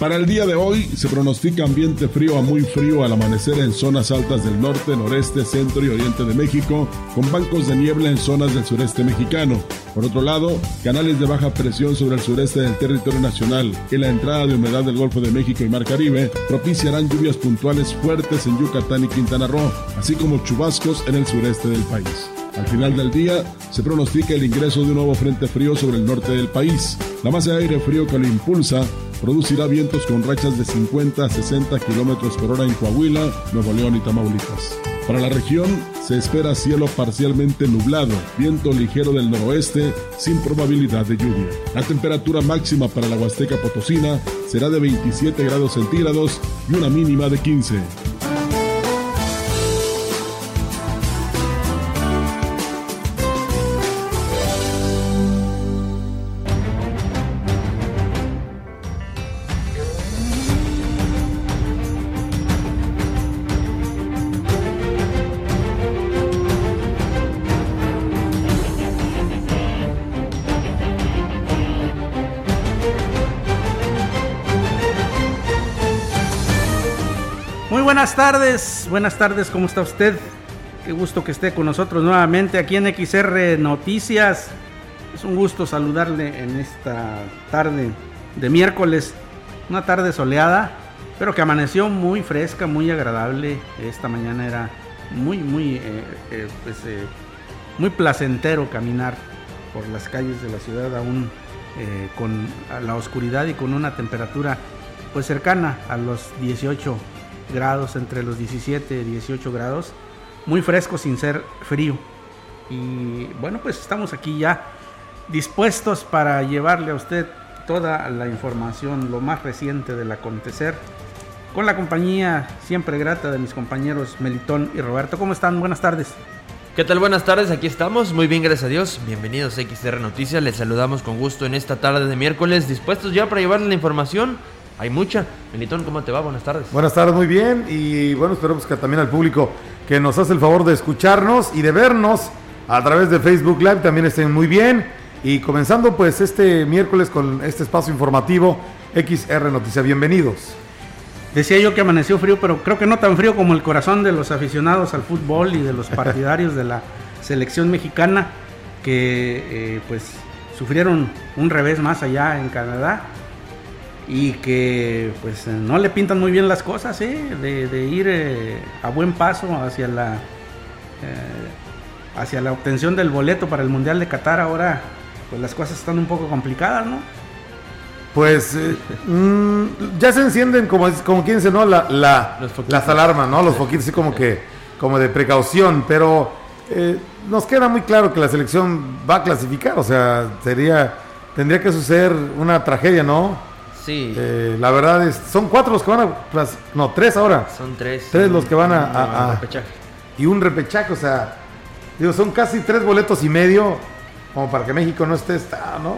Para el día de hoy se pronostica ambiente frío a muy frío al amanecer en zonas altas del norte, noreste, centro y oriente de México, con bancos de niebla en zonas del sureste mexicano. Por otro lado, canales de baja presión sobre el sureste del territorio nacional y la entrada de humedad del Golfo de México y Mar Caribe propiciarán lluvias puntuales fuertes en Yucatán y Quintana Roo, así como chubascos en el sureste del país. Al final del día, se pronostica el ingreso de un nuevo frente frío sobre el norte del país. La masa de aire frío que lo impulsa producirá vientos con rachas de 50 a 60 kilómetros por hora en Coahuila, Nuevo León y Tamaulipas. Para la región se espera cielo parcialmente nublado, viento ligero del noroeste sin probabilidad de lluvia. La temperatura máxima para la Huasteca Potosina será de 27 grados centígrados y una mínima de 15. Buenas tardes, buenas tardes, ¿cómo está usted? Qué gusto que esté con nosotros nuevamente aquí en XR Noticias. Es un gusto saludarle en esta tarde de miércoles, una tarde soleada, pero que amaneció muy fresca, muy agradable. Esta mañana era muy, muy, eh, eh, pues, eh, muy placentero caminar por las calles de la ciudad aún con la oscuridad y con una temperatura pues cercana a los 18 grados, entre los 17 y 18 grados, muy fresco sin ser frío. Y bueno, pues estamos aquí ya dispuestos para llevarle a usted toda la información, lo más reciente del acontecer, con la compañía siempre grata de mis compañeros Melitón y Roberto. ¿Cómo están? Buenas tardes. ¿Qué tal? Buenas tardes, aquí estamos, muy bien, gracias a Dios. Bienvenidos a XR Noticias, les saludamos con gusto en esta tarde de miércoles, dispuestos ya para llevarles la información. Hay mucha. Melitón, ¿cómo te va? Buenas tardes. Buenas tardes, muy bien. Y bueno, esperamos que también al público que nos hace el favor de escucharnos y de vernos a través de Facebook Live también estén muy bien. Y comenzando pues este miércoles con este espacio informativo XR Noticias. Bienvenidos. Decía yo que amaneció frío, pero creo que no tan frío como el corazón de los aficionados al fútbol y de los partidarios de la selección mexicana que eh, pues sufrieron un revés más allá en Canadá y que pues no le pintan muy bien las cosas, ¿eh? de, de, ir eh, a buen paso hacia la eh, hacia la obtención del boleto para el Mundial de Qatar. Ahora pues las cosas están un poco complicadas, ¿no? Pues eh, mmm, ya se encienden como, como quien dice, ¿no? La, la, las alarmas, ¿no? Los foquitos así como que como de precaución, pero eh, nos queda muy claro que la selección va a clasificar, o sea, sería tendría que suceder una tragedia, ¿no? Sí. Eh, la verdad es, son cuatro los que van a, no, tres ahora. Son tres. Tres los que van a, a, a repechaje. Y un repechaje, o sea, digo, son casi tres boletos y medio como para que México no esté, está, ¿no?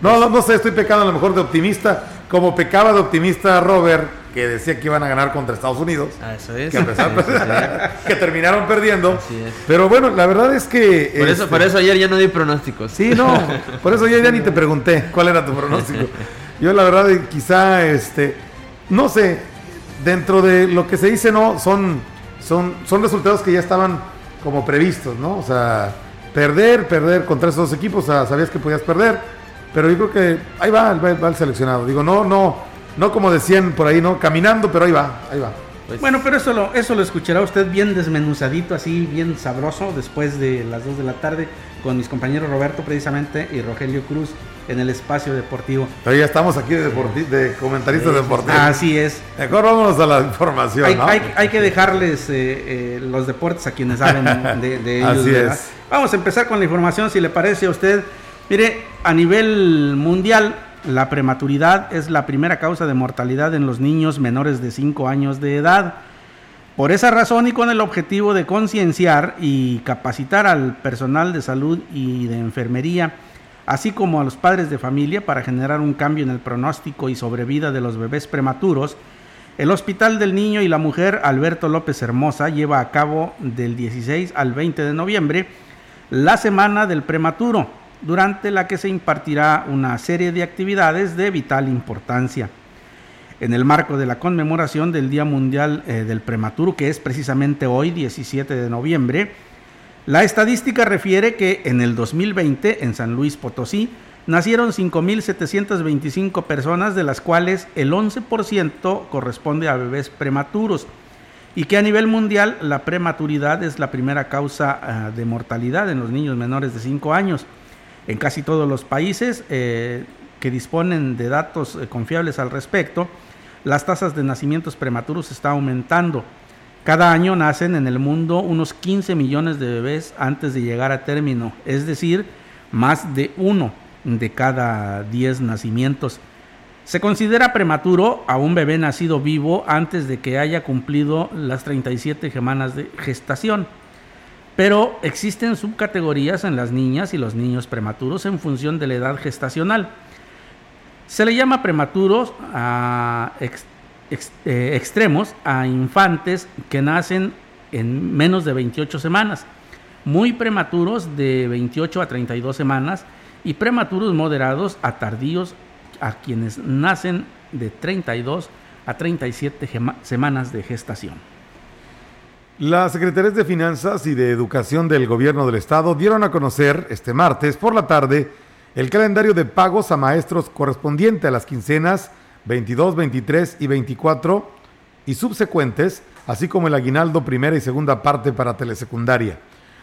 No, no, no sé, estoy pecando a lo mejor de optimista, como pecaba de optimista Robert, que decía que iban a ganar contra Estados Unidos. Ah, eso es. Que, que terminaron perdiendo. Así es. Pero bueno, la verdad es que. Por eso, este, por eso ayer ya no di pronósticos. Sí, no, por eso yo ya ni te pregunté cuál era tu pronóstico. Yo la verdad quizá, este, no sé, dentro de lo que se dice, no, son, son, son resultados que ya estaban como previstos, ¿no? O sea, perder, perder contra esos dos equipos, o sea, sabías que podías perder, pero yo creo que ahí va, va, va el seleccionado. Digo, no, no, no como decían por ahí, ¿no? Caminando, pero ahí va, ahí va. Pues, Bueno, pero eso lo, eso lo escuchará usted bien desmenuzadito, así bien sabroso, después de las 2 de la tarde, con mis compañeros Roberto precisamente y Rogelio Cruz en el espacio deportivo. Pero ya estamos aquí de, de comentaristas deportivos. Así es. Mejor vámonos a la información. Hay, que dejarles eh, eh, los deportes a quienes saben de, ellos. Así es. Vamos a empezar con la información, si le parece a usted. Mire, a nivel mundial, la prematuridad es la primera causa de mortalidad en los niños menores de 5 años de edad. Por esa razón y con el objetivo de concienciar y capacitar al personal de salud y de enfermería, así como a los padres de familia para generar un cambio en el pronóstico y sobrevida de los bebés prematuros, el Hospital del Niño y la Mujer Alberto López Hermosa lleva a cabo del 16 al 20 de noviembre la Semana del Prematuro, durante la que se impartirá una serie de actividades de vital importancia. En el marco de la conmemoración del Día Mundial eh, del Prematuro, que es precisamente hoy, 17 de noviembre, la estadística refiere que en el 2020 en San Luis Potosí nacieron 5.725 personas, de las cuales el 11% corresponde a bebés prematuros, y que a nivel mundial la prematuridad es la primera causa ah, de mortalidad en los niños menores de 5 años. En casi todos los países eh, que disponen de datos eh, confiables al respecto, las tasas de nacimientos prematuros están aumentando. Cada año nacen en el mundo unos 15 millones de bebés antes de llegar a término, es decir, más de uno de cada 10 nacimientos. Se considera prematuro a un bebé nacido vivo antes de que haya cumplido las 37 semanas de gestación. Pero existen subcategorías en las niñas y los niños prematuros en función de la edad gestacional. Se le llama prematuros a eh, extremos a infantes que nacen en menos de 28 semanas, muy prematuros de 28 a 32 semanas y prematuros moderados a tardíos a quienes nacen de 32 a 37 semanas de gestación. Las secretarías de Finanzas y de Educación del Gobierno del Estado dieron a conocer este martes por la tarde el calendario de pagos a maestros correspondiente a las quincenas 22, 23 y 24 y subsecuentes, así como el aguinaldo primera y segunda parte para telesecundaria.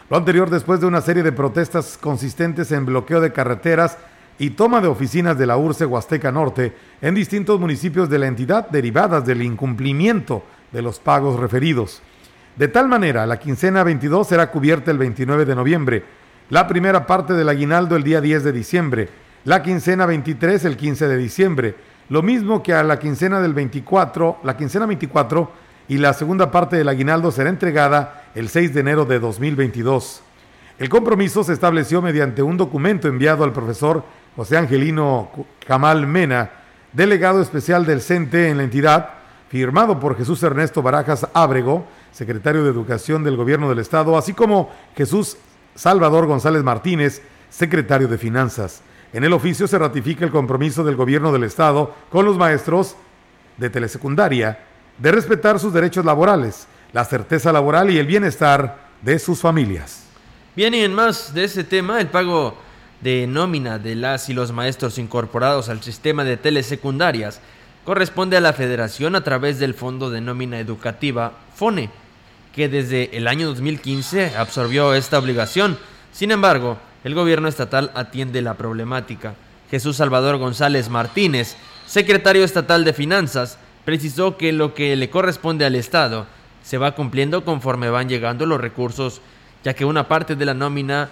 Lo anterior después de una serie de protestas consistentes en bloqueo de carreteras y toma de oficinas de la URCE Huasteca Norte en distintos municipios de la entidad derivadas del incumplimiento de los pagos referidos. De tal manera, la quincena 22 será cubierta el 29 de noviembre, la primera parte del aguinaldo el día 10 de diciembre, la quincena 23 el 15 de diciembre, lo mismo que a la quincena del 24, la quincena 24 y la segunda parte del aguinaldo será entregada el 6 de enero de 2022. El compromiso se estableció mediante un documento enviado al profesor José Angelino Camal Mena, delegado especial del CENTE en la entidad, firmado por Jesús Ernesto Barajas Ábrego, secretario de Educación del Gobierno del Estado, así como Jesús Salvador González Martínez, secretario de Finanzas. En el oficio se ratifica el compromiso del gobierno del Estado con los maestros de telesecundaria de respetar sus derechos laborales, la certeza laboral y el bienestar de sus familias. Bien, y en más de ese tema, el pago de nómina de las y los maestros incorporados al sistema de telesecundarias corresponde a la Federación a través del Fondo de Nómina Educativa FONE, que desde el año 2015 absorbió esta obligación. Sin embargo, el gobierno estatal atiende la problemática. Jesús Salvador González Martínez, secretario estatal de Finanzas, precisó que lo que le corresponde al Estado se va cumpliendo conforme van llegando los recursos, ya que una parte de la nómina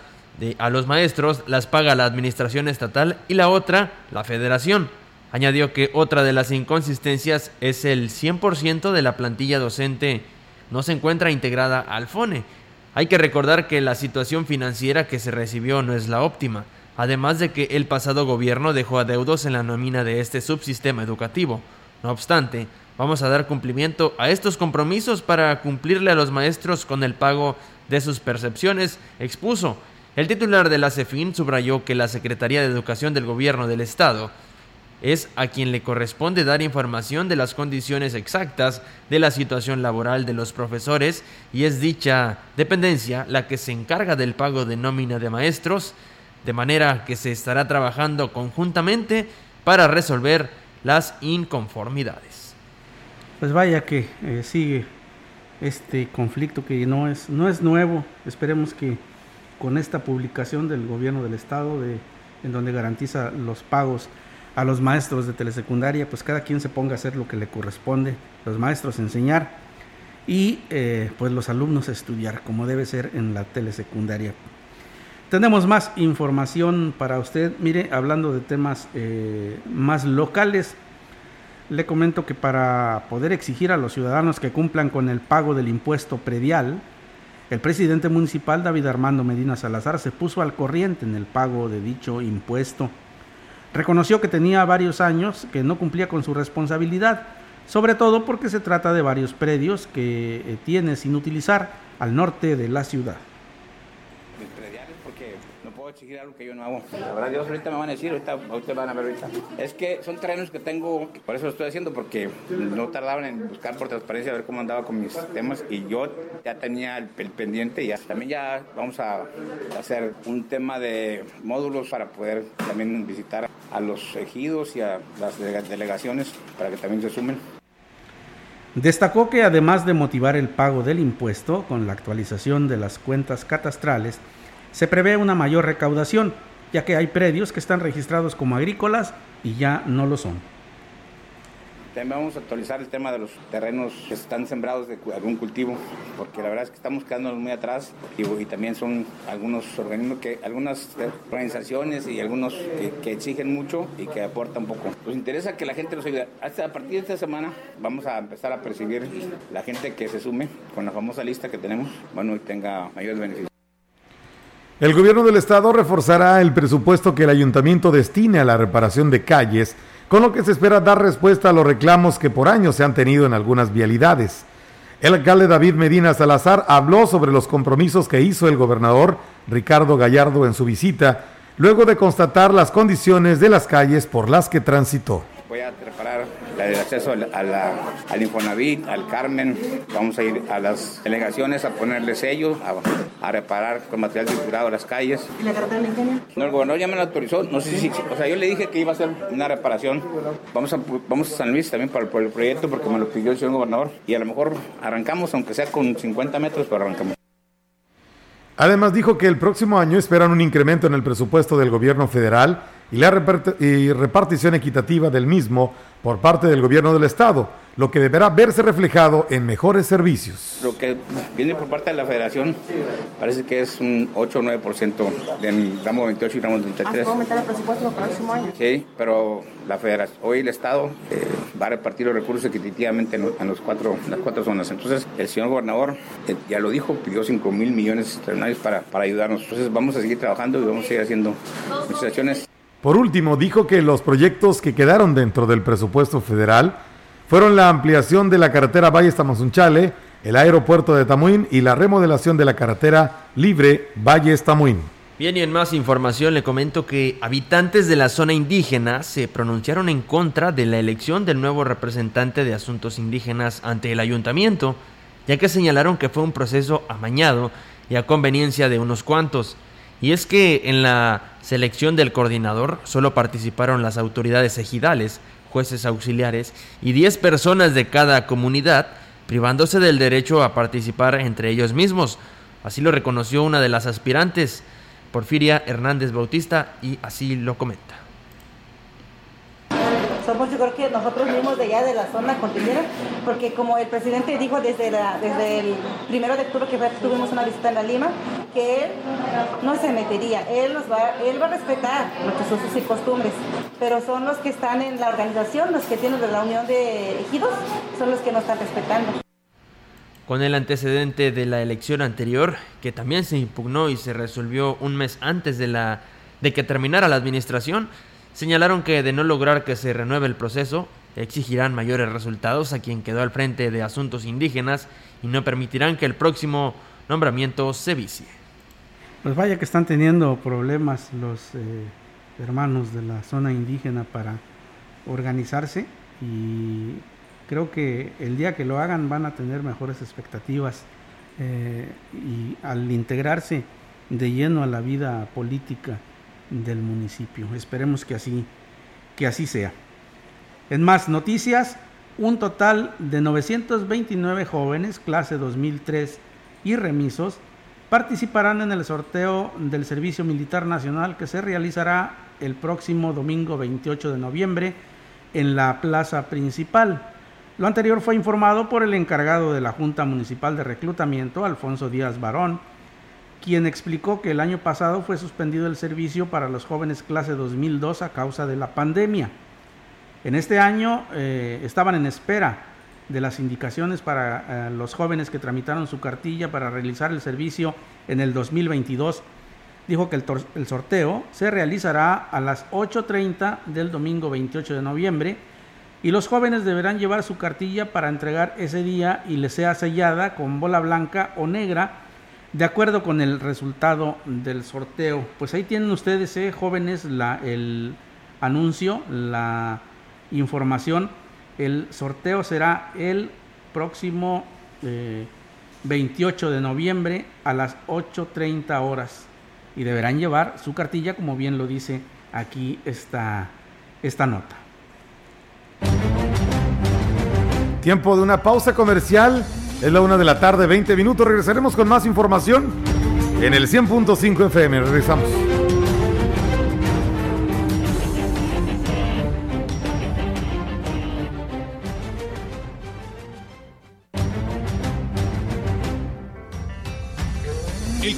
a los maestros las paga la administración estatal y la otra la federación. Añadió que otra de las inconsistencias es el 100% de la plantilla docente no se encuentra integrada al FONE hay que recordar que la situación financiera que se recibió no es la óptima, además de que el pasado gobierno dejó adeudos en la nómina de este subsistema educativo. No obstante, vamos a dar cumplimiento a estos compromisos para cumplirle a los maestros con el pago de sus percepciones, expuso. El titular de la CEFIN subrayó que la Secretaría de Educación del Gobierno del Estado es a quien le corresponde dar información de las condiciones exactas de la situación laboral de los profesores y es dicha dependencia la que se encarga del pago de nómina de maestros, de manera que se estará trabajando conjuntamente para resolver las inconformidades. Pues vaya que eh, sigue este conflicto que no es, no es nuevo, esperemos que con esta publicación del gobierno del estado de en donde garantiza los pagos a los maestros de telesecundaria, pues cada quien se ponga a hacer lo que le corresponde, los maestros enseñar y eh, pues los alumnos estudiar como debe ser en la telesecundaria. Tenemos más información para usted, mire, hablando de temas eh, más locales, le comento que para poder exigir a los ciudadanos que cumplan con el pago del impuesto predial, el presidente municipal David Armando Medina Salazar se puso al corriente en el pago de dicho impuesto. Reconoció que tenía varios años que no cumplía con su responsabilidad, sobre todo porque se trata de varios predios que eh, tiene sin utilizar al norte de la ciudad exigir algo que yo no hago. La verdad, Dios ahorita me van a decir, ahorita ustedes van a ver ahorita. Es que son terrenos que tengo, por eso lo estoy haciendo, porque no tardaban en buscar por transparencia a ver cómo andaba con mis temas y yo ya tenía el, pendiente y ya. También ya vamos a hacer un tema de módulos para poder también visitar a los ejidos y a las delegaciones para que también se sumen. Destacó que además de motivar el pago del impuesto con la actualización de las cuentas catastrales, se prevé una mayor recaudación, ya que hay predios que están registrados como agrícolas y ya no lo son. También vamos a actualizar el tema de los terrenos que están sembrados de algún cultivo, porque la verdad es que estamos quedándonos muy atrás y, también son algunos organismos que, algunas organizaciones y algunos que, exigen mucho y que aportan poco. Nos interesa que la gente nos ayude. Hasta a partir de esta semana vamos a empezar a percibir la gente que se sume con la famosa lista que tenemos, bueno, y tenga mayores beneficios. El gobierno del estado reforzará el presupuesto que el ayuntamiento destine a la reparación de calles, con lo que se espera dar respuesta a los reclamos que por años se han tenido en algunas vialidades. El alcalde David Medina Salazar habló sobre los compromisos que hizo el gobernador Ricardo Gallardo en su visita, luego de constatar las condiciones de las calles por las que transitó voy a preparar el acceso al Infonavit, al Carmen, vamos a ir a las delegaciones a ponerle sellos, a, reparar con material triturado las calles. ¿Y la carretera de ingenio? No, el gobernador ya me lo autorizó, no sé si, o sea, yo le dije que iba a hacer una reparación, vamos a, vamos a San Luis también para, por el proyecto porque me lo pidió el señor gobernador y a lo mejor arrancamos, aunque sea con 50 metros, pero arrancamos. Además dijo que el próximo año esperan un incremento en el presupuesto del gobierno federal y la repartición equitativa del mismo por parte del gobierno del Estado, lo que deberá verse reflejado en mejores servicios. Lo que viene por parte de la Federación parece que es un 8 o 9% del ramo 28 y ramo 33. ¿Va a aumentar el presupuesto el próximo año? Sí, pero la Federación, hoy el Estado eh, va a repartir los recursos equitativamente en, los cuatro, las cuatro zonas. Entonces, el señor gobernador eh, ya lo dijo, pidió 5 mil millones extraordinarios para, para ayudarnos. Entonces, vamos a seguir trabajando y vamos a seguir haciendo muchas acciones. Por último, dijo que los proyectos que quedaron dentro del presupuesto federal fueron la ampliación de la carretera Valle Tamazunchale, el aeropuerto de Tamuín y la remodelación de la carretera libre Valle Tamuín. Bien, y en más información le comento que habitantes de la zona indígena se pronunciaron en contra de la elección del nuevo representante de asuntos indígenas ante el ayuntamiento, ya que señalaron que fue un proceso amañado y a conveniencia de unos cuantos. Y es que en la selección del coordinador solo participaron las autoridades ejidales, jueces auxiliares y 10 personas de cada comunidad, privándose del derecho a participar entre ellos mismos. Así lo reconoció una de las aspirantes, Porfiria Hernández Bautista, y así lo comenta somos yo creo que nosotros mismos de allá de la zona continera, porque como el presidente dijo desde, la, desde el primero de octubre que tuvimos una visita en la Lima, que él no se metería, él, los va, él va a respetar nuestros usos y costumbres, pero son los que están en la organización, los que tienen de la unión de ejidos, son los que no están respetando. Con el antecedente de la elección anterior, que también se impugnó y se resolvió un mes antes de, la, de que terminara la administración, Señalaron que de no lograr que se renueve el proceso, exigirán mayores resultados a quien quedó al frente de asuntos indígenas y no permitirán que el próximo nombramiento se vicie. Pues vaya que están teniendo problemas los eh, hermanos de la zona indígena para organizarse y creo que el día que lo hagan van a tener mejores expectativas eh, y al integrarse de lleno a la vida política del municipio. Esperemos que así, que así sea. En más noticias, un total de 929 jóvenes, clase 2003 y remisos, participarán en el sorteo del Servicio Militar Nacional que se realizará el próximo domingo 28 de noviembre en la plaza principal. Lo anterior fue informado por el encargado de la Junta Municipal de Reclutamiento, Alfonso Díaz Barón, quien explicó que el año pasado fue suspendido el servicio para los jóvenes clase 2002 a causa de la pandemia. En este año eh, estaban en espera de las indicaciones para eh, los jóvenes que tramitaron su cartilla para realizar el servicio en el 2022. Dijo que el, sorteo se realizará a las 8.30 del domingo 28 de noviembre y los jóvenes deberán llevar su cartilla para entregar ese día y le sea sellada con bola blanca o negra de acuerdo con el resultado del sorteo. Pues ahí tienen ustedes, eh, jóvenes, la, el anuncio, la información. El sorteo será el próximo 28 eh, de noviembre a las 8.30 horas y deberán llevar su cartilla como bien lo dice aquí esta, esta nota. Tiempo de una pausa comercial. Es la una de la tarde, 20 minutos. Regresaremos con más información en el 100.5 FM. Regresamos.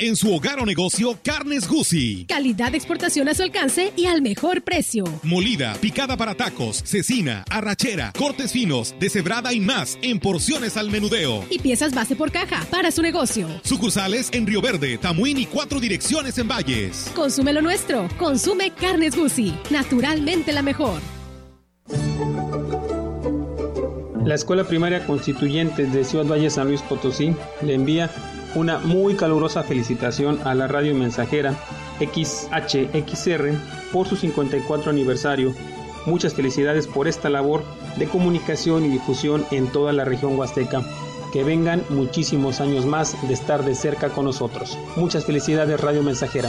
En su hogar o negocio, Carnes Gusi. Calidad de exportación a su alcance y al mejor precio. Molida, picada para tacos, cecina, arrachera, cortes finos, deshebrada y más en porciones al menudeo. Y piezas base por caja para su negocio. Sucursales en Río Verde, Tamuín y cuatro direcciones en Valles. Consume lo nuestro. Consume Carnes Gusi. Naturalmente la mejor. La Escuela Primaria Constituyente de Ciudad Valle San Luis Potosí le envía una muy calurosa felicitación a la radio mensajera XHXR por su 54 aniversario. Muchas felicidades por esta labor de comunicación y difusión en toda la región huasteca. Que vengan muchísimos años más de estar de cerca con nosotros. Muchas felicidades Radio Mensajera.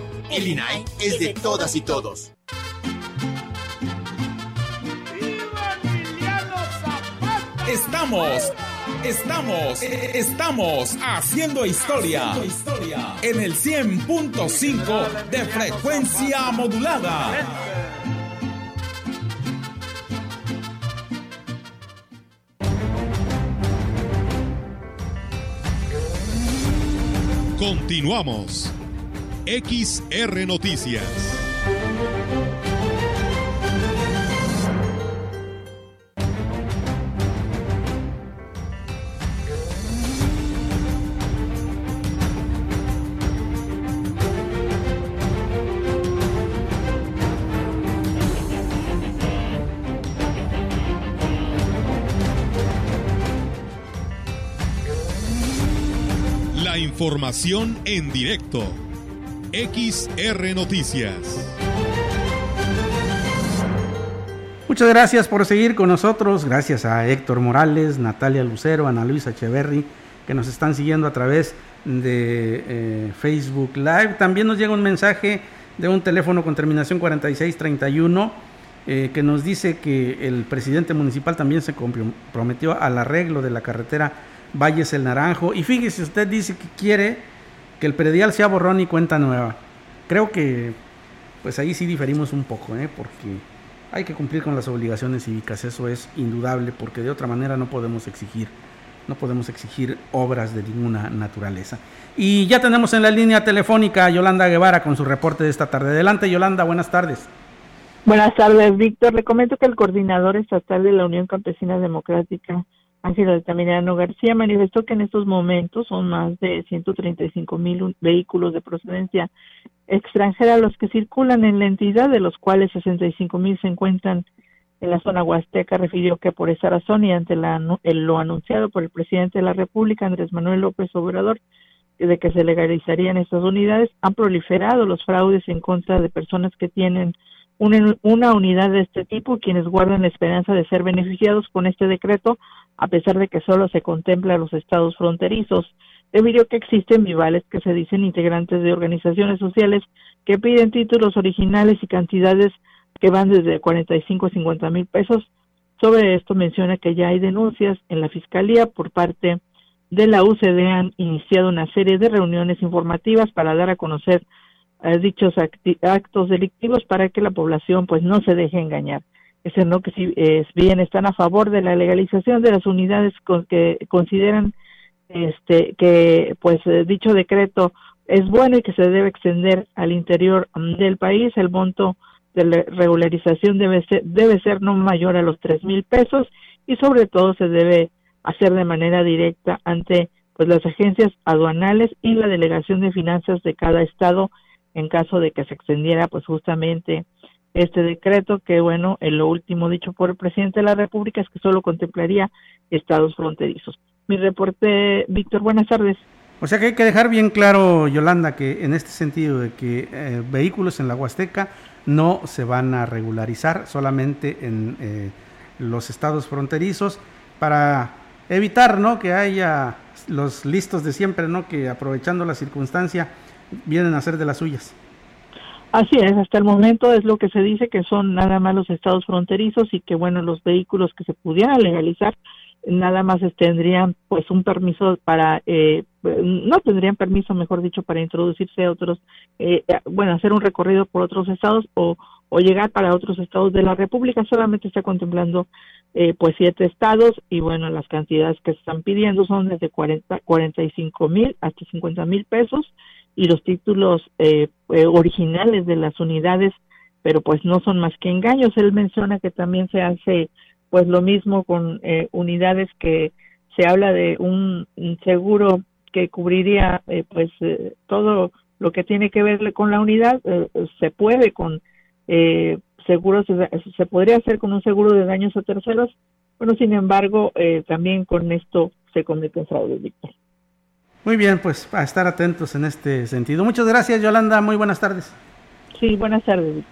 El INAI es de todas y todos. Estamos, estamos, estamos haciendo historia en el 100.5 de frecuencia modulada. Continuamos. XR Noticias. La información en directo XR Noticias. Muchas gracias por seguir con nosotros. Gracias a Héctor Morales, Natalia Lucero, Ana Luisa Echeverry, que nos están siguiendo a través de eh, Facebook Live. También nos llega un mensaje de un teléfono con terminación 4631 eh, que nos dice que el presidente municipal también se comprometió al arreglo de la carretera Valles el Naranjo. Y fíjese, usted dice que quiere que el predial sea borrón y cuenta nueva. Creo que pues ahí sí diferimos un poco, ¿eh? porque hay que cumplir con las obligaciones cívicas, eso es indudable, porque de otra manera no podemos exigir, no podemos exigir obras de ninguna naturaleza. Y ya tenemos en la línea telefónica a Yolanda Guevara con su reporte de esta tarde. Adelante, Yolanda, buenas tardes. Buenas tardes, Víctor. Le comento que el coordinador estatal de la Unión Campesina Democrática, Altamirano García, manifestó que en estos momentos son más de 135 mil vehículos de procedencia extranjera los que circulan en la entidad, de los cuales 65 mil se encuentran en la zona huasteca. Refirió que por esa razón y ante la, lo anunciado por el presidente de la República, Andrés Manuel López Obrador, de que se legalizarían estas unidades, han proliferado los fraudes en contra de personas que tienen una, unidad de este tipo, quienes guardan la esperanza de ser beneficiados con este decreto, a pesar de que solo se contempla a los estados fronterizos. Debido que existen vivales que se dicen integrantes de organizaciones sociales que piden títulos originales y cantidades que van desde 45 a 50 mil pesos. Sobre esto menciona que ya hay denuncias en la Fiscalía por parte de la UCD han iniciado una serie de reuniones informativas para dar a conocer dichos actos delictivos para que la población pues no se deje engañar. Es no que si bien están a favor de la legalización de las unidades con que consideran este que pues eh, dicho decreto es bueno y que se debe extender al interior del país, el monto de la regularización debe ser, debe ser no mayor a los tres mil pesos y sobre todo se debe hacer de manera directa ante pues las agencias aduanales y la delegación de finanzas de cada estado en caso de que se extendiera pues justamente este decreto que bueno, en lo último dicho por el presidente de la República es que solo contemplaría estados fronterizos. Mi reporte, Víctor, buenas tardes. O sea que hay que dejar bien claro, Yolanda, que en este sentido de que eh, vehículos en la Huasteca no se van a regularizar solamente en eh, los estados fronterizos para evitar ¿no? que haya los listos de siempre, ¿no? que aprovechando la circunstancia vienen a hacer de las suyas. Así es, hasta el momento es lo que se dice que son nada más los estados fronterizos y que bueno, los vehículos que se pudieran legalizar nada más tendrían pues un permiso para eh, no tendrían permiso mejor dicho para introducirse a otros eh, bueno hacer un recorrido por otros estados o, o llegar para otros estados de la república solamente está contemplando eh, pues siete estados y bueno las cantidades que se están pidiendo son desde 40 45 mil hasta 50 mil pesos y los títulos eh, eh, originales de las unidades, pero pues no son más que engaños. Él menciona que también se hace pues lo mismo con eh, unidades que se habla de un, seguro que cubriría pues todo lo que tiene que ver con la unidad, se puede con seguros, se podría hacer con un seguro de daños a terceros, bueno, sin embargo, también con esto se cometen fraudes, Víctor. Muy bien, pues a estar atentos en este sentido. Muchas gracias, Yolanda. Muy buenas tardes. Sí, buenas tardes,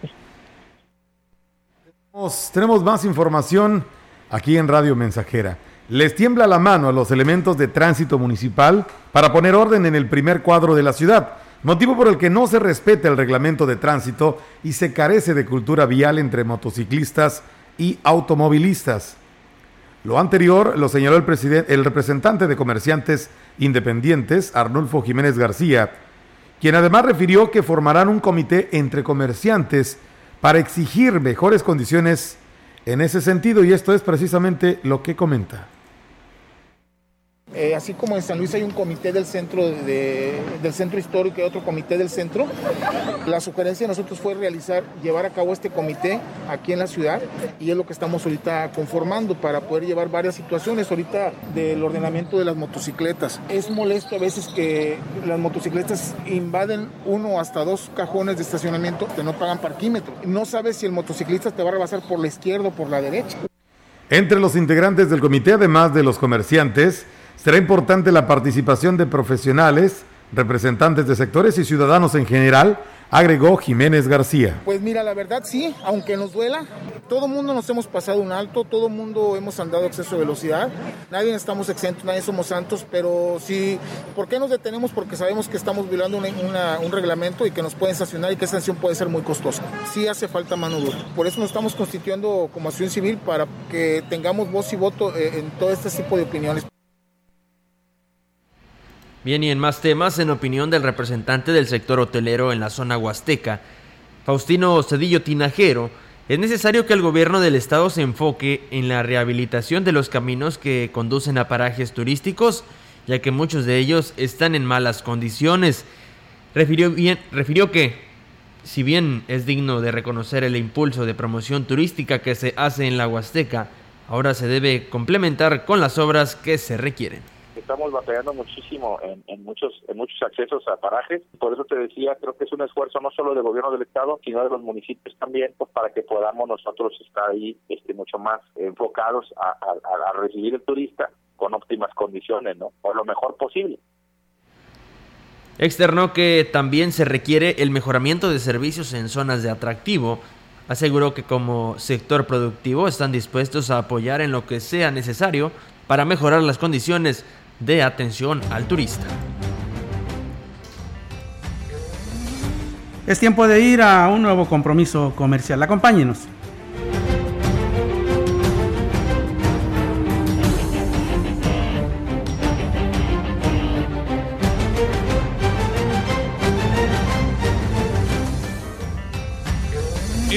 Tenemos, más información aquí en Radio Mensajera. Les tiembla la mano a los elementos de tránsito municipal para poner orden en el primer cuadro de la ciudad, motivo por el que no se respeta el reglamento de tránsito y se carece de cultura vial entre motociclistas y automovilistas. Lo anterior lo señaló el, el representante de comerciantes independientes, Arnulfo Jiménez García, quien además refirió que formarán un comité entre comerciantes para exigir mejores condiciones en ese sentido y esto es precisamente lo que comenta. Eh, así como en San Luis hay un comité del centro, del centro histórico y otro comité del centro, la sugerencia de nosotros fue realizar, llevar a cabo este comité aquí en la ciudad y es lo que estamos ahorita conformando para poder llevar varias situaciones ahorita del ordenamiento de las motocicletas. Es molesto a veces que las motocicletas invaden uno hasta dos cajones de estacionamiento que no pagan parquímetro. No sabes si el motociclista te va a rebasar por la izquierda o por la derecha. Entre los integrantes del comité, además de los comerciantes, Será importante la participación de profesionales, representantes de sectores y ciudadanos en general, agregó Jiménez García. Pues mira, la verdad sí, aunque nos duela, todo mundo nos hemos pasado un alto, todo mundo hemos andado a exceso de velocidad, nadie estamos exentos, nadie somos santos, pero sí, ¿por qué nos detenemos? Porque sabemos que estamos violando un reglamento y que nos pueden sancionar y que esa sanción puede ser muy costosa. Sí hace falta mano dura. Por eso nos estamos constituyendo como acción civil para que tengamos voz y voto eh, en todo este tipo de opiniones. Bien, y en más temas, en opinión del representante del sector hotelero en la zona huasteca, Faustino Cedillo Tinajero, es necesario que el gobierno del estado se enfoque en la rehabilitación de los caminos que conducen a parajes turísticos, ya que muchos de ellos están en malas condiciones. Refirió, refirió que, si bien es digno de reconocer el impulso de promoción turística que se hace en la Huasteca, ahora se debe complementar con las obras que se requieren estamos batallando muchísimo en, muchos en muchos accesos a parajes. Por eso te decía, creo que es un esfuerzo no solo del gobierno del estado, sino de los municipios también, pues para que podamos nosotros estar ahí este, mucho más enfocados a, recibir el turista con óptimas condiciones, ¿no? O lo mejor posible. Externó que también se requiere el mejoramiento de servicios en zonas de atractivo. Aseguró que como sector productivo están dispuestos a apoyar en lo que sea necesario para mejorar las condiciones de atención al turista. Es tiempo de ir a un nuevo compromiso comercial. Acompáñenos.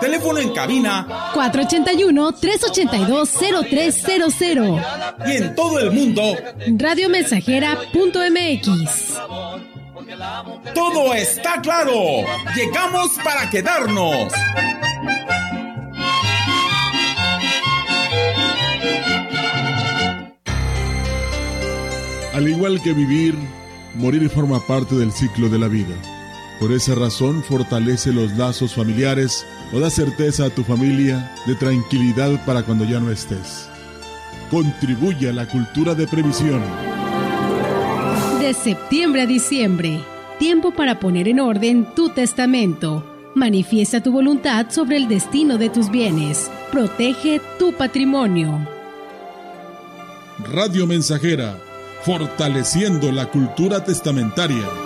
Teléfono en cabina 481-382-0300. Y en todo el mundo, radiomensajera.mx. Todo está claro. Llegamos para quedarnos. Al igual que vivir, morir forma parte del ciclo de la vida. Por esa razón fortalece los lazos familiares o da certeza a tu familia de tranquilidad para cuando ya no estés. Contribuye a la cultura de previsión. De septiembre a diciembre, tiempo para poner en orden tu testamento. Manifiesta tu voluntad sobre el destino de tus bienes. Protege tu patrimonio. Radio Mensajera, fortaleciendo la cultura testamentaria.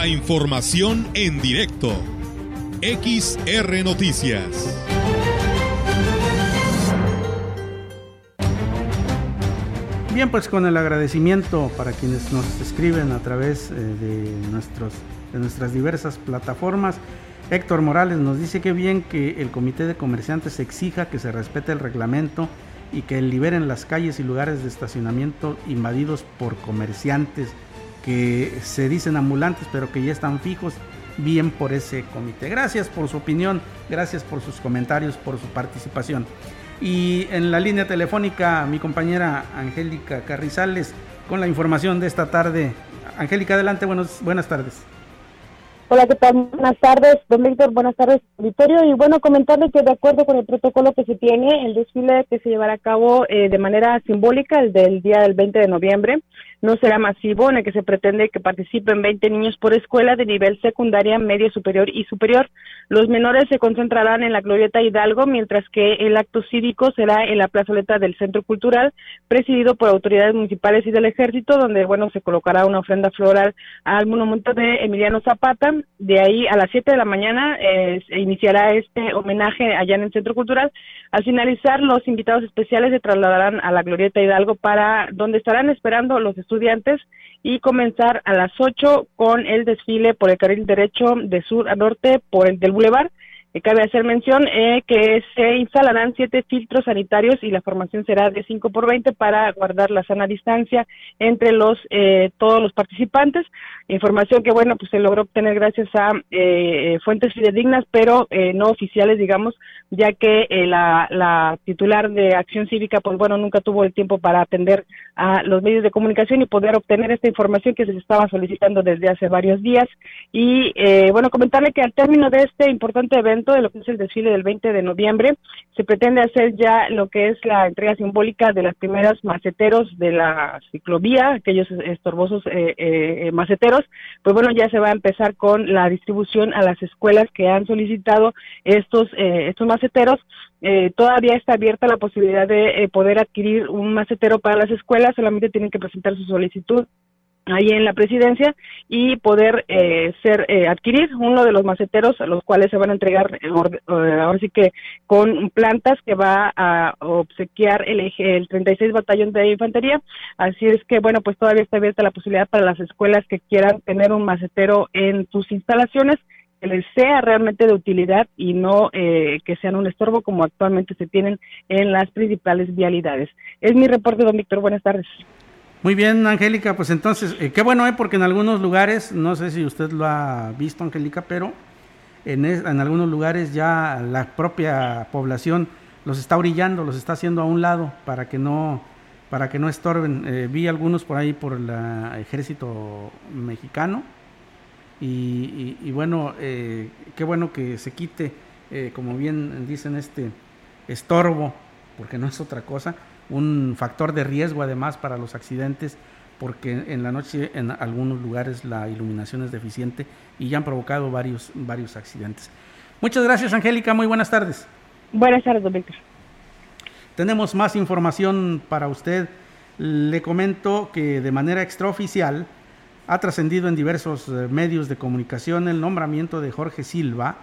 La información en directo. XR Noticias. Bien, pues con el agradecimiento para quienes nos escriben a través eh, de, nuestros, de nuestras diversas plataformas. Héctor Morales nos dice que bien que el Comité de Comerciantes exija que se respete el reglamento y que liberen las calles y lugares de estacionamiento invadidos por comerciantes que se dicen ambulantes pero que ya están fijos bien por ese comité. Gracias por su opinión, gracias por sus comentarios, por su participación. Y en la línea telefónica mi compañera Angélica Carrizales con la información de esta tarde. Angélica, adelante, buenos, buenas tardes. Hola, ¿qué tal? Buenas tardes, don Víctor, buenas tardes, auditorio. Y bueno, comentarle que de acuerdo con el protocolo que se tiene, el desfile que se llevará a cabo eh, de manera simbólica, el del día del 20 de noviembre, no será masivo, en el que se pretende que participen 20 niños por escuela de nivel secundaria, medio superior y superior. Los menores se concentrarán en la Glorieta Hidalgo, mientras que el acto cívico será en la plazoleta del Centro Cultural, presidido por autoridades municipales y del Ejército, donde, bueno, se colocará una ofrenda floral al monumento de Emiliano Zapata. De ahí a las 7 de la mañana eh, se iniciará este homenaje allá en el Centro Cultural. Al finalizar, los invitados especiales se trasladarán a la Glorieta Hidalgo para donde estarán esperando los y comenzar a las 8 con el desfile por el carril derecho de sur a norte por el del Boulevard cabe hacer mención eh, que se instalarán siete filtros sanitarios y la formación será de 5 por 20 para guardar la sana distancia entre los eh, todos los participantes. Información que, bueno, pues se logró obtener gracias a fuentes fidedignas, pero no oficiales, digamos, ya que la, la titular de Acción Cívica, pues bueno, nunca tuvo el tiempo para atender a los medios de comunicación y poder obtener esta información que se estaba solicitando desde hace varios días. Y, bueno, comentarle que al término de este importante evento, de lo que es el desfile del 20 de noviembre. Se pretende hacer ya lo que es la entrega simbólica de las primeras maceteros de la ciclovía, aquellos estorbosos eh, eh, maceteros. Pues bueno, ya se va a empezar con la distribución a las escuelas que han solicitado estos, eh, estos maceteros. todavía está abierta la posibilidad de poder adquirir un macetero para las escuelas, solamente tienen que presentar su solicitud ahí en la presidencia y poder eh, ser eh, adquirir uno de los maceteros a los cuales se van a entregar eh, ahora sí que con plantas que va a obsequiar el eje el 36 batallón de infantería así es que bueno pues todavía está abierta la posibilidad para las escuelas que quieran tener un macetero en sus instalaciones que les sea realmente de utilidad y no que sean un estorbo como actualmente se tienen en las principales vialidades. Es mi reporte, don Víctor. Buenas tardes. Muy bien, Angélica, pues entonces, eh, qué bueno, eh, porque en algunos lugares, no sé si usted lo ha visto, Angélica, pero en, en algunos lugares ya la propia población los está brillando, los está haciendo a un lado para que no para que no estorben. Eh, vi algunos por ahí por el ejército mexicano y, y, bueno, eh, qué bueno que se quite, como bien dicen, este estorbo, porque no es otra cosa un factor de riesgo además para los accidentes porque en la noche en algunos lugares la iluminación es deficiente y ya han provocado varios, varios accidentes. Muchas gracias Angélica, muy buenas tardes. Buenas tardes, don Víctor. Tenemos más información para usted. Le comento que de manera extraoficial ha trascendido en diversos eh, medios de comunicación el nombramiento de Jorge Silva,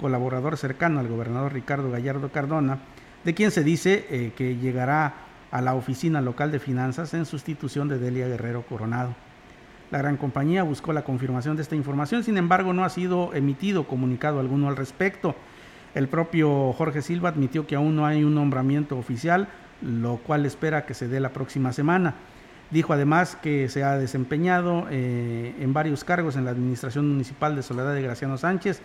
colaborador cercano al gobernador Ricardo Gallardo Cardona, de quien se dice eh, que llegará a la Oficina Local de Finanzas en sustitución de Delia Guerrero Coronado. La gran compañía buscó la confirmación de esta información, sin embargo no ha sido emitido comunicado alguno al respecto. El propio Jorge Silva admitió que aún no hay un nombramiento oficial, lo cual espera que se dé la próxima semana. Dijo además que se ha desempeñado eh, en varios cargos en la Administración Municipal de Soledad de Graciano Sánchez.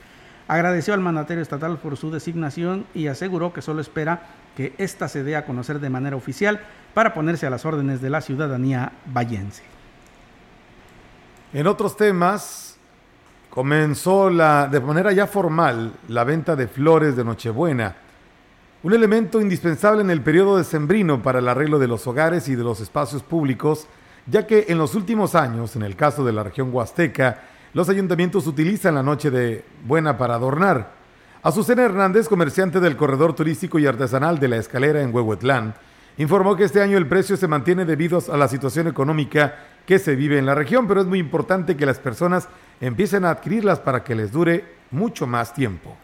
Agradeció al mandatario estatal por su designación y aseguró que solo espera que ésta se dé a conocer de manera oficial para ponerse a las órdenes de la ciudadanía vallense. En otros temas, comenzó la, de manera ya formal la venta de flores de Nochebuena, un elemento indispensable en el periodo decembrino para el arreglo de los hogares y de los espacios públicos, ya que en los últimos años, en el caso de la región huasteca, los ayuntamientos utilizan la noche de buena para adornar. Azucena Hernández, comerciante del corredor turístico y artesanal de la escalera en Huehuetlán, informó que este año el precio se mantiene debido a la situación económica que se vive en la región, pero es muy importante que las personas empiecen a adquirirlas para que les dure mucho más tiempo.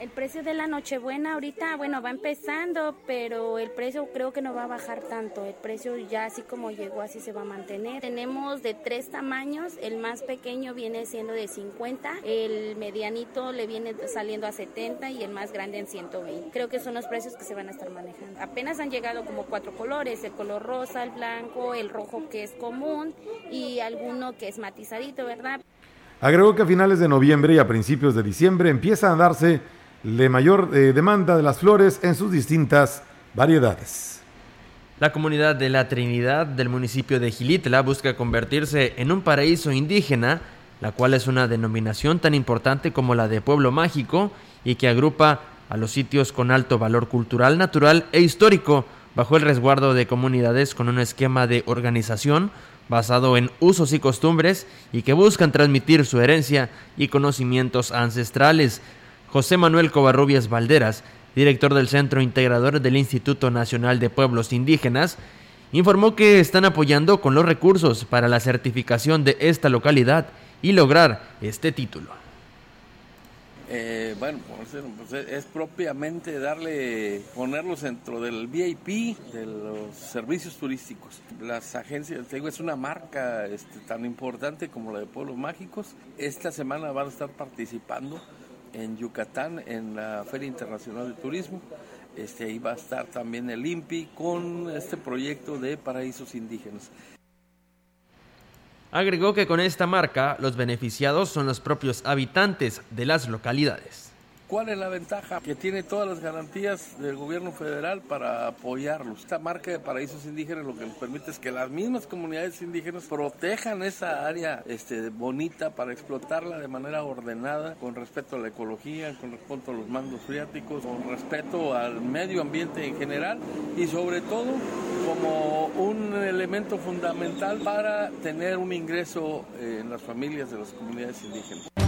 El precio de la Nochebuena ahorita, bueno, va empezando, pero el precio creo que no va a bajar tanto. El precio ya así como llegó, así se va a mantener. Tenemos de tres tamaños, el más pequeño viene siendo de 50, el medianito le viene saliendo a 70 y el más grande en 120. Creo que son los precios que se van a estar manejando. Apenas han llegado como cuatro colores, el color rosa, el blanco, el rojo que es común y alguno que es matizadito, ¿verdad? Agregó que a finales de noviembre y a principios de diciembre empieza a darse de mayor eh, demanda de las flores en sus distintas variedades. La comunidad de la Trinidad del municipio de Gilitla busca convertirse en un paraíso indígena, la cual es una denominación tan importante como la de pueblo mágico y que agrupa a los sitios con alto valor cultural, natural e histórico bajo el resguardo de comunidades con un esquema de organización basado en usos y costumbres y que buscan transmitir su herencia y conocimientos ancestrales. José Manuel Covarrubias Valderas, director del Centro Integrador del Instituto Nacional de Pueblos Indígenas, informó que están apoyando con los recursos para la certificación de esta localidad y lograr este título. Eh, bueno, pues es propiamente darle, ponerlos dentro del VIP, de los servicios turísticos. Las agencias, te es una marca este, tan importante como la de Pueblos Mágicos. Esta semana van a estar participando en Yucatán en la Feria Internacional de Turismo. Este, ahí va a estar también el INPI con este proyecto de paraísos indígenas. Agregó que con esta marca los beneficiados son los propios habitantes de las localidades. ¿Cuál es la ventaja? Que tiene todas las garantías del gobierno federal para apoyarlos. Esta marca de paraísos indígenas lo que nos permite es que las mismas comunidades indígenas protejan esa área este, bonita para explotarla de manera ordenada, con respeto a la ecología, con respeto a los mandos friáticos, con respeto al medio ambiente en general y sobre todo como un elemento fundamental para tener un ingreso en las familias de las comunidades indígenas.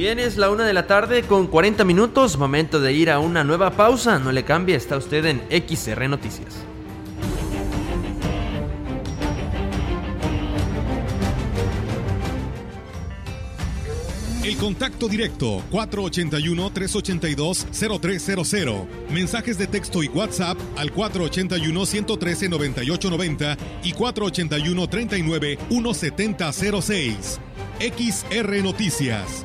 Bien, es la una de la tarde con 40 minutos, momento de ir a una nueva pausa. No le cambie, está usted en XR Noticias. El contacto directo 481-382-0300. Mensajes de texto y WhatsApp al 481-113-9890 y 481-39-1706. XR Noticias.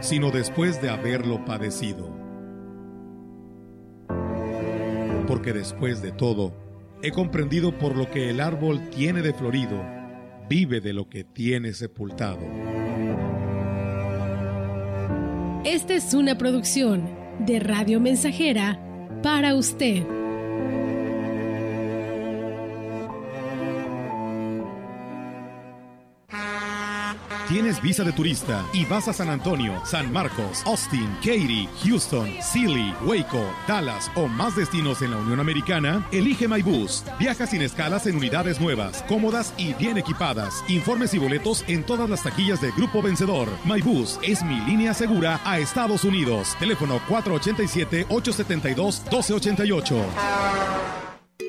sino después de haberlo padecido. Porque después de todo, he comprendido por lo que el árbol tiene de florido, vive de lo que tiene sepultado. Esta es una producción de Radio Mensajera para usted. Tienes visa de turista y vas a San Antonio, San Marcos, Austin, Katy, Houston, Sealy, Waco, Dallas o más destinos en la Unión Americana, elige MyBus. Viaja sin escalas en unidades nuevas, cómodas y bien equipadas. Informes y boletos en todas las taquillas de Grupo Vencedor. MyBus es mi línea segura a Estados Unidos. Teléfono 487-872-1288.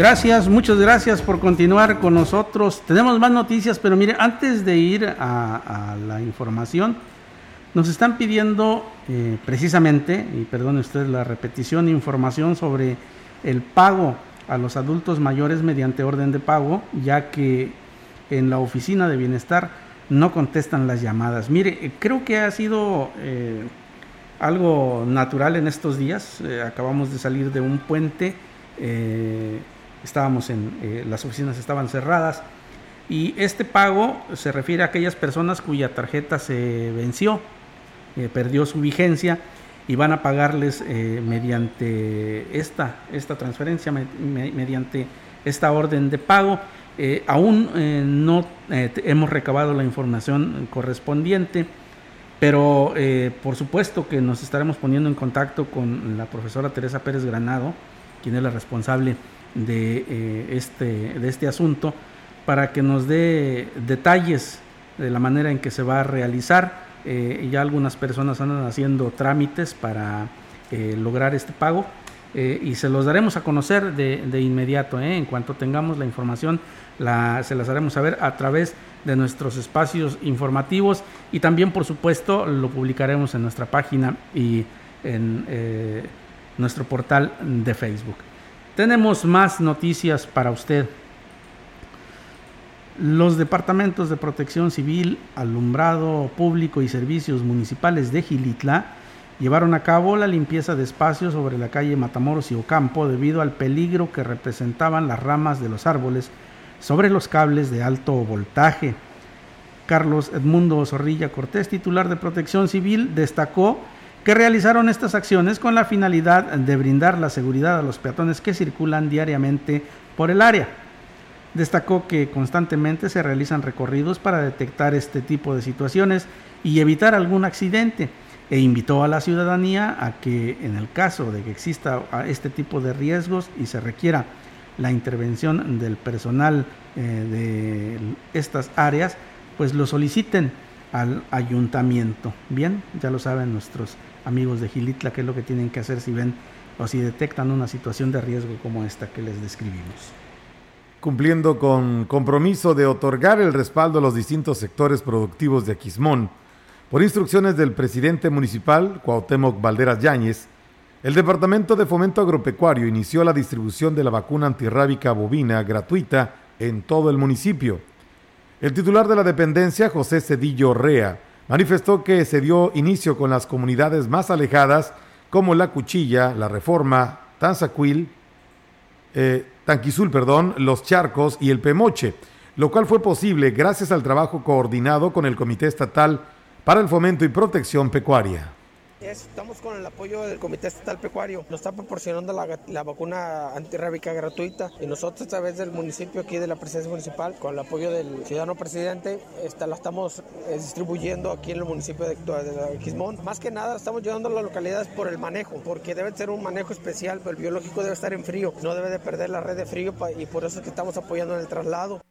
Gracias, muchas gracias por continuar con nosotros. Tenemos más noticias, pero mire, antes de ir a, la información, nos están pidiendo eh, precisamente, y perdone usted la repetición, información sobre el pago a los adultos mayores mediante orden de pago, ya que en la oficina de bienestar no contestan las llamadas. Mire, creo que ha sido eh, algo natural en estos días. Eh, acabamos de salir de un puente estábamos en, eh, las oficinas estaban cerradas y este pago se refiere a aquellas personas cuya tarjeta se venció, eh, perdió su vigencia y van a pagarles eh, mediante esta, esta transferencia, mediante esta orden de pago. aún no hemos recabado la información correspondiente, pero por supuesto que nos estaremos poniendo en contacto con la profesora Teresa Pérez Granado, quien es la responsable de, eh, este, de este asunto para que nos dé detalles de la manera en que se va a realizar. Eh, ya algunas personas andan haciendo trámites para eh, lograr este pago y se los daremos a conocer de, inmediato. En cuanto tengamos la información, la, se las haremos saber a través de nuestros espacios informativos y también, por supuesto, lo publicaremos en nuestra página y en nuestro portal de Facebook. Tenemos más noticias para usted. Los departamentos de protección civil, alumbrado público y servicios municipales de Gilitla llevaron a cabo la limpieza de espacios sobre la calle Matamoros y Ocampo debido al peligro que representaban las ramas de los árboles sobre los cables de alto voltaje. Carlos Edmundo Zorrilla Cortés, titular de Protección Civil, destacó que realizaron estas acciones con la finalidad de brindar la seguridad a los peatones que circulan diariamente por el área. Destacó que constantemente se realizan recorridos para detectar este tipo de situaciones y evitar algún accidente e invitó a la ciudadanía a que en el caso de que exista este tipo de riesgos y se requiera la intervención del personal eh, de estas áreas, pues lo soliciten al ayuntamiento. Bien, ya lo saben nuestros amigos de Gilitla, qué es lo que tienen que hacer si ven o si detectan una situación de riesgo como esta que les describimos. Cumpliendo con compromiso de otorgar el respaldo a los distintos sectores productivos de Aquismón, por instrucciones del presidente municipal, Cuauhtémoc Valderas Yáñez, el Departamento de Fomento Agropecuario inició la distribución de la vacuna antirrábica bovina gratuita en todo el municipio. El titular de la dependencia, José Cedillo Rea, manifestó que se dio inicio con las comunidades más alejadas como La Cuchilla, La Reforma, Tanzacuil, eh, Tanquizul, perdón, Los Charcos y El Pemoche, lo cual fue posible gracias al trabajo coordinado con el Comité Estatal para el Fomento y Protección Pecuaria. Estamos con el apoyo del Comité Estatal Pecuario. Nos está proporcionando la, vacuna antirrábica gratuita y nosotros a través del municipio aquí de la presidencia municipal, con el apoyo del ciudadano presidente, la estamos eh, distribuyendo aquí en el municipio de, de, Quismón. Más que nada estamos llevando a las localidades por el manejo, porque debe ser un manejo especial, el biológico debe estar en frío, no debe de perder la red de frío y por eso es que estamos apoyando en el traslado.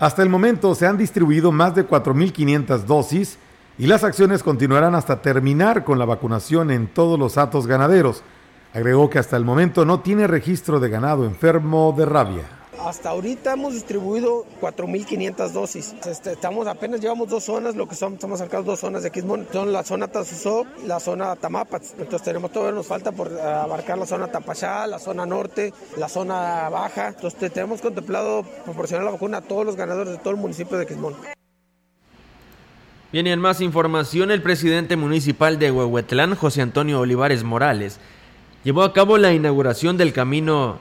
Hasta el momento se han distribuido más de 4.500 dosis y las acciones continuarán hasta terminar con la vacunación en todos los atos ganaderos. Agregó que hasta el momento no tiene registro de ganado enfermo de rabia. Hasta ahorita hemos distribuido 4.500 dosis. Este, estamos apenas llevamos dos zonas, lo que son, estamos sacando dos zonas de Quismón, son la zona Tazuzó la zona Tamapats. Entonces tenemos todavía nos falta por abarcar la zona Tapachá, la zona norte, la zona baja. Entonces tenemos contemplado proporcionar la vacuna a todos los ganadores de todo el municipio de Quismón. Bien, en más información, el presidente municipal de Huehuetlán, José Antonio Olivares Morales, llevó a cabo la inauguración del camino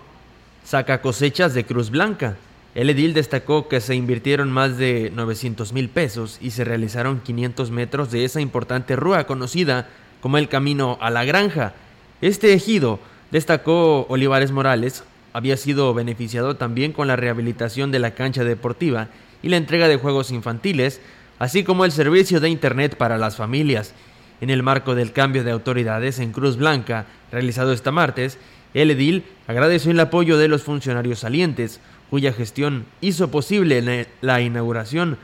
Saca Cosechas de Cruz Blanca. El edil destacó que se invirtieron más de 900 mil pesos y se realizaron 500 metros de esa importante rúa conocida como el Camino a la Granja. Este ejido, destacó Olivares Morales, había sido beneficiado también con la rehabilitación de la cancha deportiva y la entrega de juegos infantiles, así como el servicio de Internet para las familias. En el marco del cambio de autoridades en Cruz Blanca, realizado este martes, El edil agradeció el apoyo de los funcionarios salientes, cuya gestión hizo posible la inauguración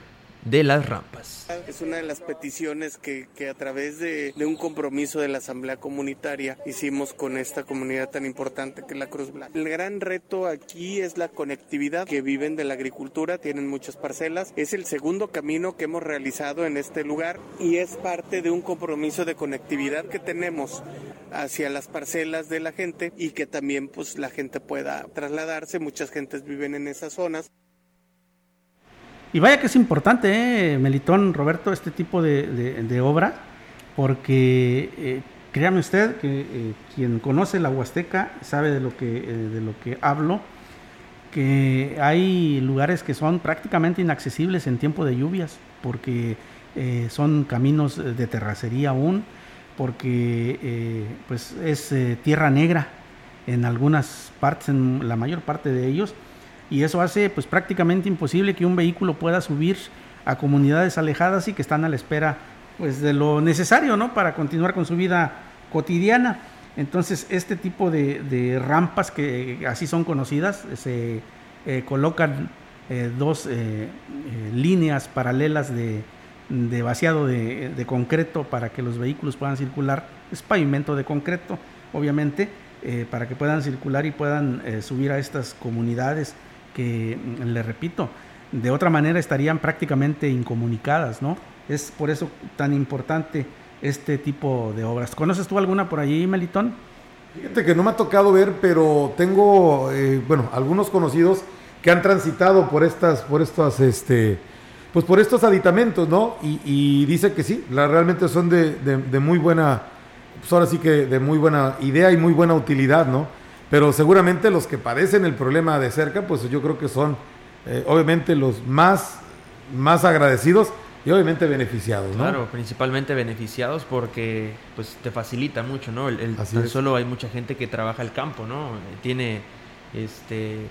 de las rampas. Es una de las peticiones que, que a través de, un compromiso de la Asamblea Comunitaria hicimos con esta comunidad tan importante que es la Cruz Blanca. El gran reto aquí es la conectividad, que viven de la agricultura, tienen muchas parcelas. Es el segundo camino que hemos realizado en este lugar y es parte de un compromiso de conectividad que tenemos hacia las parcelas de la gente y que también pues la gente pueda trasladarse. Muchas gentes viven en esas zonas. Y vaya que es importante, ¿eh? Melitón, Roberto, este tipo de, obra, porque eh, créame usted que eh, quien conoce la Huasteca sabe de lo que, eh, de lo que hablo, que hay lugares que son prácticamente inaccesibles en tiempo de lluvias, porque son caminos de terracería aún, porque pues es tierra negra en algunas partes, en la mayor parte de ellos, y eso hace pues prácticamente imposible que un vehículo pueda subir a comunidades alejadas y que están a la espera pues de lo necesario ¿no? para continuar con su vida cotidiana. Entonces este tipo de, rampas que así son conocidas se eh, colocan eh, dos eh, líneas paralelas de, vaciado de, concreto para que los vehículos puedan circular. Es pavimento de concreto, obviamente, para que puedan circular y puedan subir a estas comunidades que, le repito, de otra manera estarían prácticamente incomunicadas, ¿no? Es por eso tan importante este tipo de obras. ¿Conoces tú alguna por allí, Melitón? Fíjate que no me ha tocado ver, pero tengo, eh, bueno, algunos conocidos que han transitado por estas, por estas, este, pues por estos aditamentos, ¿no? Y, dice que sí, la, realmente son de, de, muy buena, pues ahora sí que de muy buena idea y muy buena utilidad, ¿no? Pero seguramente los que padecen el problema de cerca, pues yo creo que son eh, obviamente los más, más agradecidos y obviamente beneficiados, ¿no? Claro, principalmente beneficiados porque pues te facilita mucho, ¿no? El, tan solo hay mucha gente que trabaja el campo, ¿no? Tiene este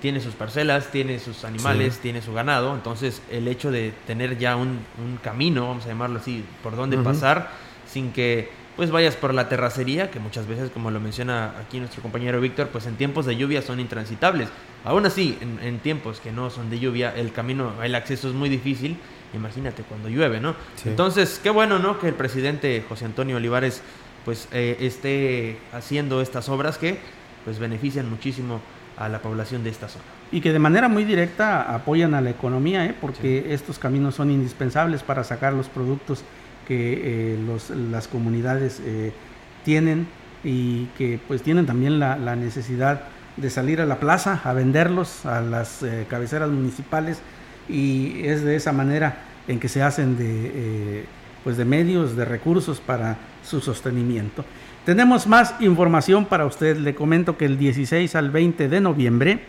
tiene sus parcelas, tiene sus animales, tiene su ganado, entonces el hecho de tener ya un, camino, vamos a llamarlo así, por donde pasar, sin que pues vayas por la terracería, que muchas veces, como lo menciona aquí nuestro compañero Víctor, pues en tiempos de lluvia son intransitables. Aún así, en, tiempos que no son de lluvia, el camino, el acceso es muy difícil. Imagínate cuando llueve, ¿no? Entonces, qué bueno, ¿no? Que el presidente José Antonio Olivares, pues, eh, esté haciendo estas obras que, pues, benefician muchísimo a la población de esta zona. Y que de manera muy directa apoyan a la economía, ¿eh? porque estos caminos son indispensables para sacar los productos que eh, las comunidades eh, tienen y que pues tienen también la, necesidad de salir a la plaza a venderlos a las eh, cabeceras municipales y es de esa manera en que se hacen de, pues de medios, de recursos para su sostenimiento. Tenemos más información para usted. Le comento que el 16 al 20 de noviembre,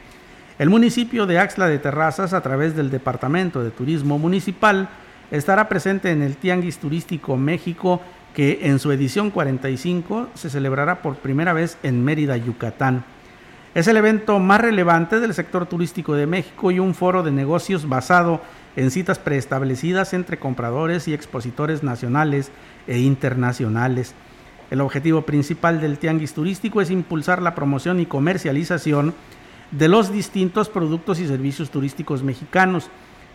el municipio de Axla de Terrazas, a través del Departamento de Turismo Municipal, estará presente en el Tianguis Turístico México que en su edición 45 se celebrará por primera vez en Mérida, Yucatán. Es el evento más relevante del sector turístico de México y un foro de negocios basado en citas preestablecidas entre compradores y expositores nacionales e internacionales. El objetivo principal del tianguis turístico es impulsar la promoción y comercialización de los distintos productos y servicios turísticos mexicanos,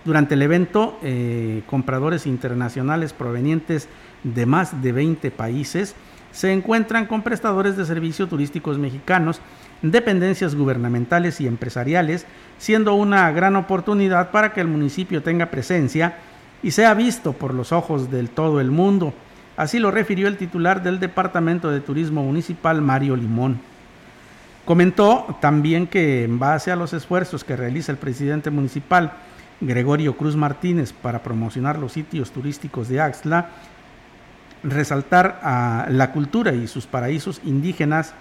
durante el evento, eh, compradores internacionales provenientes de más de 20 países se encuentran con prestadores de servicios turísticos mexicanos, dependencias gubernamentales y empresariales, siendo una gran oportunidad para que el municipio tenga presencia y sea visto por los ojos del todo el mundo. Así lo refirió el titular del Departamento de Turismo Municipal, Mario Limón. Comentó también que en base a los esfuerzos que realiza el presidente municipal Gregorio Cruz Martínez para promocionar los sitios turísticos de Axla, resaltar a la cultura y sus paraísos indígenas,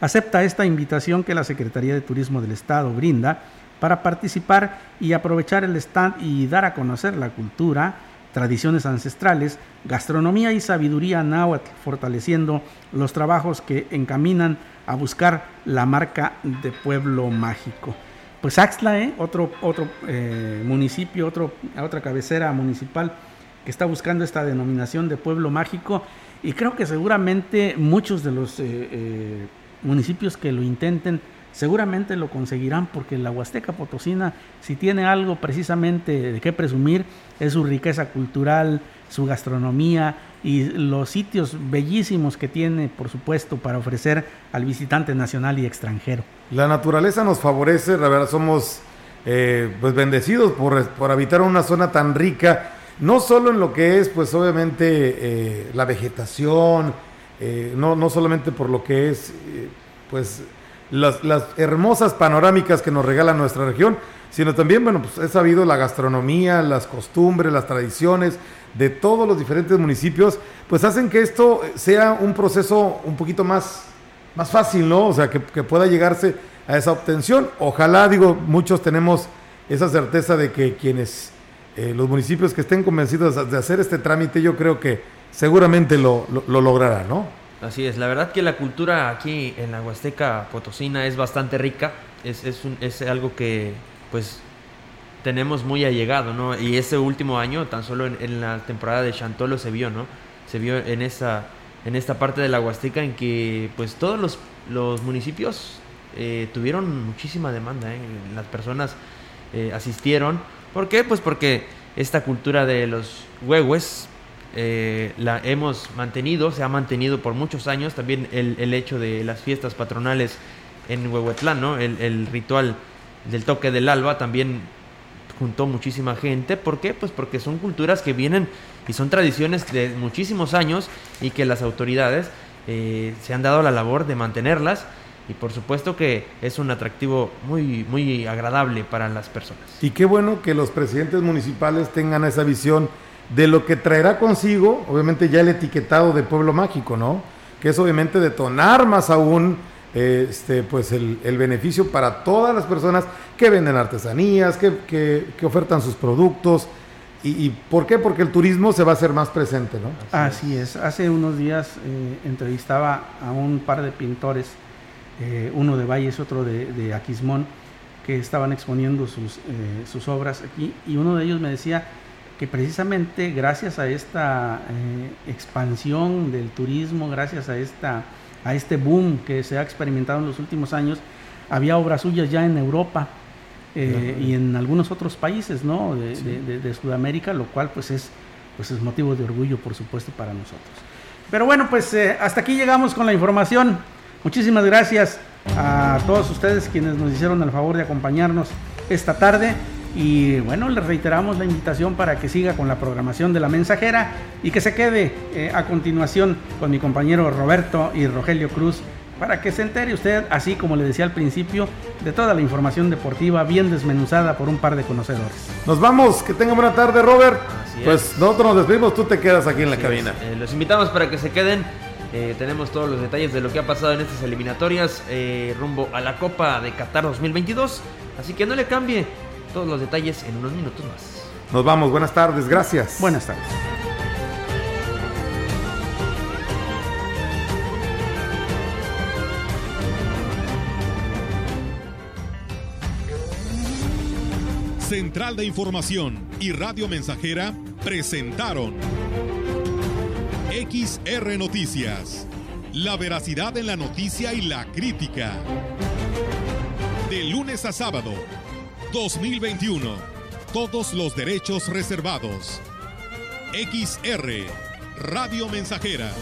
acepta esta invitación que la Secretaría de Turismo del Estado brinda para participar y aprovechar el stand y dar a conocer la cultura, tradiciones ancestrales, gastronomía y sabiduría náhuatl, fortaleciendo los trabajos que encaminan a buscar la marca de pueblo mágico pues Axla, ¿eh? otro, otro eh, municipio, otro, otra cabecera municipal que está buscando esta denominación de pueblo mágico y creo que seguramente muchos de los eh, municipios que lo intenten seguramente lo conseguirán porque la Huasteca Potosina, si tiene algo precisamente de qué presumir, es su riqueza cultural, su gastronomía y los sitios bellísimos que tiene, por supuesto, para ofrecer al visitante nacional y extranjero. La naturaleza nos favorece, la verdad somos eh, pues bendecidos por, por habitar una zona tan rica, no solo en lo que es, pues obviamente, eh, la vegetación, eh, no, no solamente por lo que es, pues, las, hermosas panorámicas que nos regala nuestra región, sino también, bueno, pues he sabido la gastronomía, las costumbres, las tradiciones de todos los diferentes municipios, pues hacen que esto sea un proceso un poquito más, más fácil, ¿no? O sea, que, pueda llegarse a esa obtención. Ojalá, digo, muchos tenemos esa certeza de que quienes, eh, los municipios que estén convencidos de hacer este trámite, yo creo que seguramente lo, lo, lo lograrán, ¿no? Así es, la verdad que la cultura aquí en la Huasteca Potosina es bastante rica, es, es, es algo que pues tenemos muy allegado, ¿no? Y ese último año, tan solo en, la temporada de Chantolo se vio, ¿no? Se vio en esta, en esta parte de la Huasteca en que pues todos los, los municipios eh, tuvieron muchísima demanda, ¿eh? Las personas eh, asistieron. ¿Por qué? Pues porque esta cultura de los huehues eh, la hemos mantenido, se ha mantenido por muchos años. También el, hecho de las fiestas patronales en Huehuetlán, ¿no? el, ritual del toque del alba también juntó muchísima gente. ¿Por qué? Pues porque son culturas que vienen y son tradiciones de muchísimos años y que las autoridades eh, se han dado la labor de mantenerlas. Y por supuesto que es un atractivo muy, muy agradable para las personas. Y qué bueno que los presidentes municipales tengan esa visión de lo que traerá consigo, obviamente ya el etiquetado de pueblo mágico, ¿no? Que es obviamente detonar más aún este, pues el, beneficio para todas las personas que venden artesanías, que, ofertan sus productos. Y, por qué? Porque el turismo se va a hacer más presente, ¿no? Así, es. Hace unos días eh, entrevistaba a un par de pintores, eh, uno de Valles, otro de, Aquismón, que estaban exponiendo sus, eh, sus obras aquí, y uno de ellos me decía, que precisamente gracias a esta expansión del turismo, gracias a, esta, a este boom que se ha experimentado en los últimos años, había obras suyas ya en Europa eh, y en algunos otros países ¿no? de, Sudamérica, lo cual pues es, pues es motivo de orgullo, por supuesto, para nosotros. Pero bueno, pues eh, hasta aquí llegamos con la información. Muchísimas gracias a todos ustedes quienes nos hicieron el favor de acompañarnos esta tarde. Y bueno, les reiteramos la invitación para que siga con la programación de la mensajera y que se quede eh, a continuación con mi compañero Roberto y Rogelio Cruz para que se entere usted, así como le decía al principio, de toda la información deportiva bien desmenuzada por un par de conocedores. Nos vamos, que tenga buena tarde Robert. pues nosotros nos despedimos, tú te quedas aquí en la cabina. Eh, los invitamos para que se queden. Eh, tenemos todos los detalles de lo que ha pasado en estas eliminatorias rumbo a la Copa de Qatar 2022. Así que no le cambie, todos los detalles en unos minutos más. Nos vamos, buenas tardes, gracias. Buenas tardes. Central de Información y Radio Mensajera presentaron XR Noticias. La veracidad en la noticia y la crítica. De lunes a sábado 2021. Todos los derechos reservados. XR, Radio Mensajera